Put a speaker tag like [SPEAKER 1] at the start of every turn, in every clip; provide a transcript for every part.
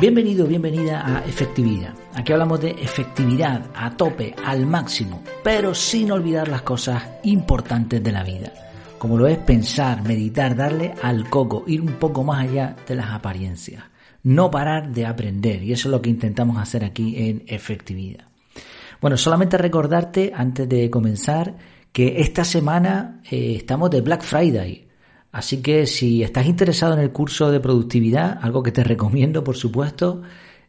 [SPEAKER 1] Bienvenido, bienvenida a Efectividad. Aquí hablamos de efectividad a tope, al máximo, pero sin olvidar las cosas importantes de la vida, como lo es pensar, meditar, darle al coco, ir un poco más allá de las apariencias, no parar de aprender, y eso es lo que intentamos hacer aquí en Efectividad. Bueno, solamente recordarte antes de comenzar que esta semana eh, estamos de Black Friday. Así que si estás interesado en el curso de productividad, algo que te recomiendo por supuesto,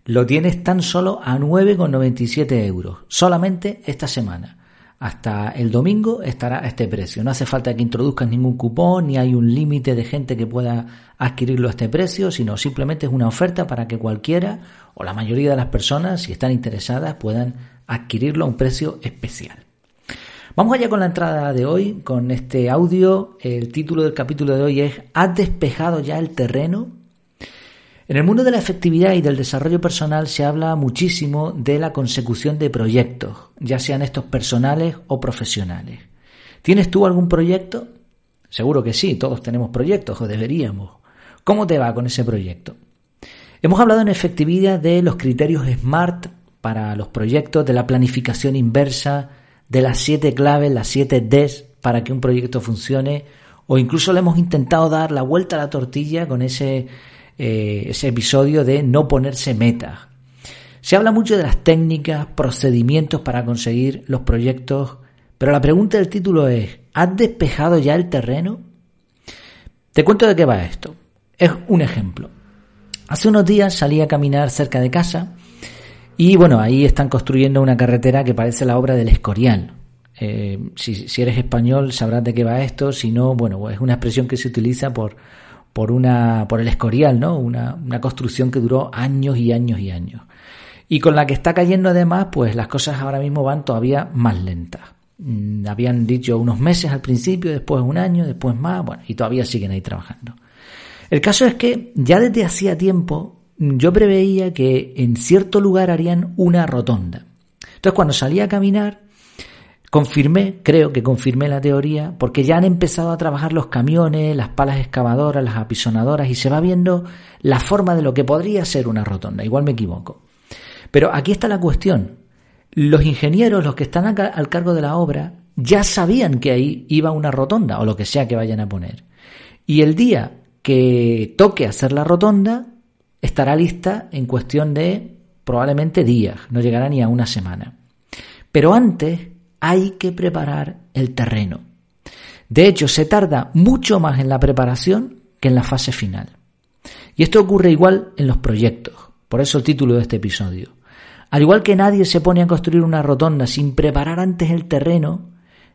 [SPEAKER 1] lo tienes tan solo a 9,97 euros, solamente esta semana. Hasta el domingo estará a este precio. No hace falta que introduzcas ningún cupón ni hay un límite de gente que pueda adquirirlo a este precio, sino simplemente es una oferta para que cualquiera o la mayoría de las personas, si están interesadas, puedan adquirirlo a un precio especial. Vamos allá con la entrada de hoy, con este audio. El título del capítulo de hoy es ¿Has despejado ya el terreno? En el mundo de la efectividad y del desarrollo personal se habla muchísimo de la consecución de proyectos, ya sean estos personales o profesionales. ¿Tienes tú algún proyecto? Seguro que sí, todos tenemos proyectos o deberíamos. ¿Cómo te va con ese proyecto? Hemos hablado en efectividad de los criterios SMART para los proyectos, de la planificación inversa, de las siete claves, las siete Ds para que un proyecto funcione, o incluso le hemos intentado dar la vuelta a la tortilla con ese, eh, ese episodio de no ponerse metas. Se habla mucho de las técnicas, procedimientos para conseguir los proyectos, pero la pregunta del título es, ¿has despejado ya el terreno? Te cuento de qué va esto. Es un ejemplo. Hace unos días salí a caminar cerca de casa y bueno, ahí están construyendo una carretera que parece la obra del Escorial. Eh, si, eres español sabrás de qué va esto, si no, bueno, es una expresión que se utiliza por, por, una, por el Escorial, ¿no? Una, una construcción que duró años y años y años. Y con la que está cayendo además, pues las cosas ahora mismo van todavía más lentas. Mm, habían dicho unos meses al principio, después un año, después más, bueno, y todavía siguen ahí trabajando. El caso es que ya desde hacía tiempo yo preveía que en cierto lugar harían una rotonda. Entonces cuando salí a caminar, confirmé, creo que confirmé la teoría, porque ya han empezado a trabajar los camiones, las palas excavadoras, las apisonadoras, y se va viendo la forma de lo que podría ser una rotonda. Igual me equivoco. Pero aquí está la cuestión. Los ingenieros, los que están al cargo de la obra, ya sabían que ahí iba una rotonda, o lo que sea que vayan a poner. Y el día que toque hacer la rotonda, estará lista en cuestión de probablemente días, no llegará ni a una semana. Pero antes hay que preparar el terreno. De hecho, se tarda mucho más en la preparación que en la fase final. Y esto ocurre igual en los proyectos, por eso el título de este episodio. Al igual que nadie se pone a construir una rotonda sin preparar antes el terreno,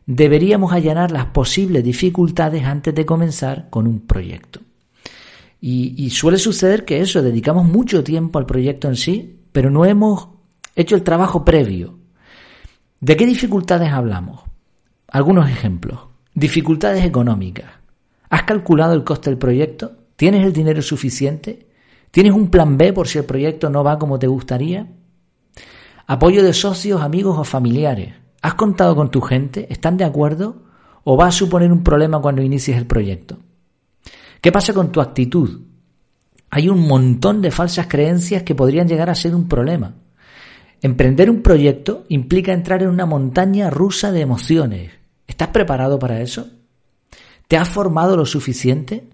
[SPEAKER 1] deberíamos allanar las posibles dificultades antes de comenzar con un proyecto. Y, suele suceder que eso, dedicamos mucho tiempo al proyecto en sí, pero no hemos hecho el trabajo previo. ¿De qué dificultades hablamos? Algunos ejemplos. Dificultades económicas. ¿Has calculado el coste del proyecto? ¿Tienes el dinero suficiente? ¿Tienes un plan B por si el proyecto no va como te gustaría? Apoyo de socios, amigos o familiares. ¿Has contado con tu gente? ¿Están de acuerdo? ¿O va a suponer un problema cuando inicies el proyecto? ¿Qué pasa con tu actitud? Hay un montón de falsas creencias que podrían llegar a ser un problema. Emprender un proyecto implica entrar en una montaña rusa de emociones. ¿Estás preparado para eso? ¿Te has formado lo suficiente?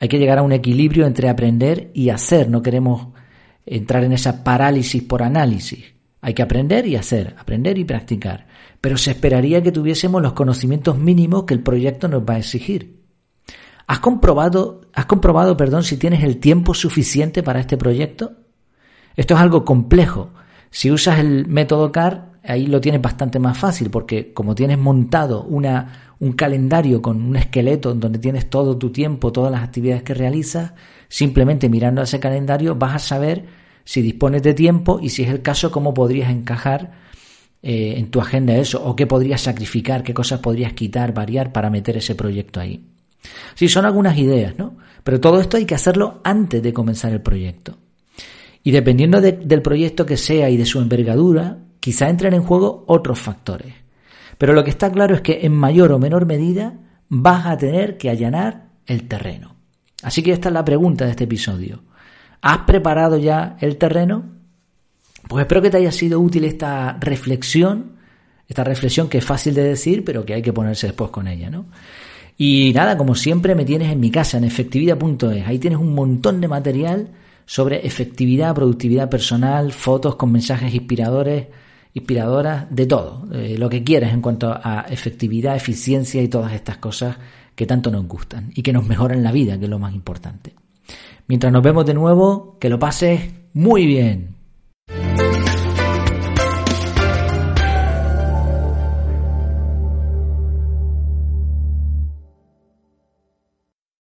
[SPEAKER 1] Hay que llegar a un equilibrio entre aprender y hacer. No queremos entrar en esa parálisis por análisis. Hay que aprender y hacer, aprender y practicar. Pero se esperaría que tuviésemos los conocimientos mínimos que el proyecto nos va a exigir. ¿Has comprobado, has comprobado, perdón, si tienes el tiempo suficiente para este proyecto? Esto es algo complejo. Si usas el método CAR, ahí lo tienes bastante más fácil, porque como tienes montado una, un calendario con un esqueleto donde tienes todo tu tiempo, todas las actividades que realizas, simplemente mirando a ese calendario vas a saber si dispones de tiempo y si es el caso, cómo podrías encajar eh, en tu agenda eso, o qué podrías sacrificar, qué cosas podrías quitar, variar para meter ese proyecto ahí. Sí, son algunas ideas, ¿no? Pero todo esto hay que hacerlo antes de comenzar el proyecto. Y dependiendo del proyecto que sea y de su envergadura, quizá entren en juego otros factores. Pero lo que está claro es que en mayor o menor medida vas a tener que allanar el terreno. Así que esta es la pregunta de este episodio. ¿Has preparado ya el terreno? Pues espero que te haya sido útil esta reflexión, esta reflexión que es fácil de decir, pero que hay que ponerse después con ella, ¿no? Y nada, como siempre me tienes en mi casa, en efectividad.es. Ahí tienes un montón de material sobre efectividad, productividad personal, fotos con mensajes inspiradores, inspiradoras, de todo, eh, lo que quieras en cuanto a efectividad, eficiencia y todas estas cosas que tanto nos gustan y que nos mejoran la vida, que es lo más importante. Mientras nos vemos de nuevo, que lo pases muy bien.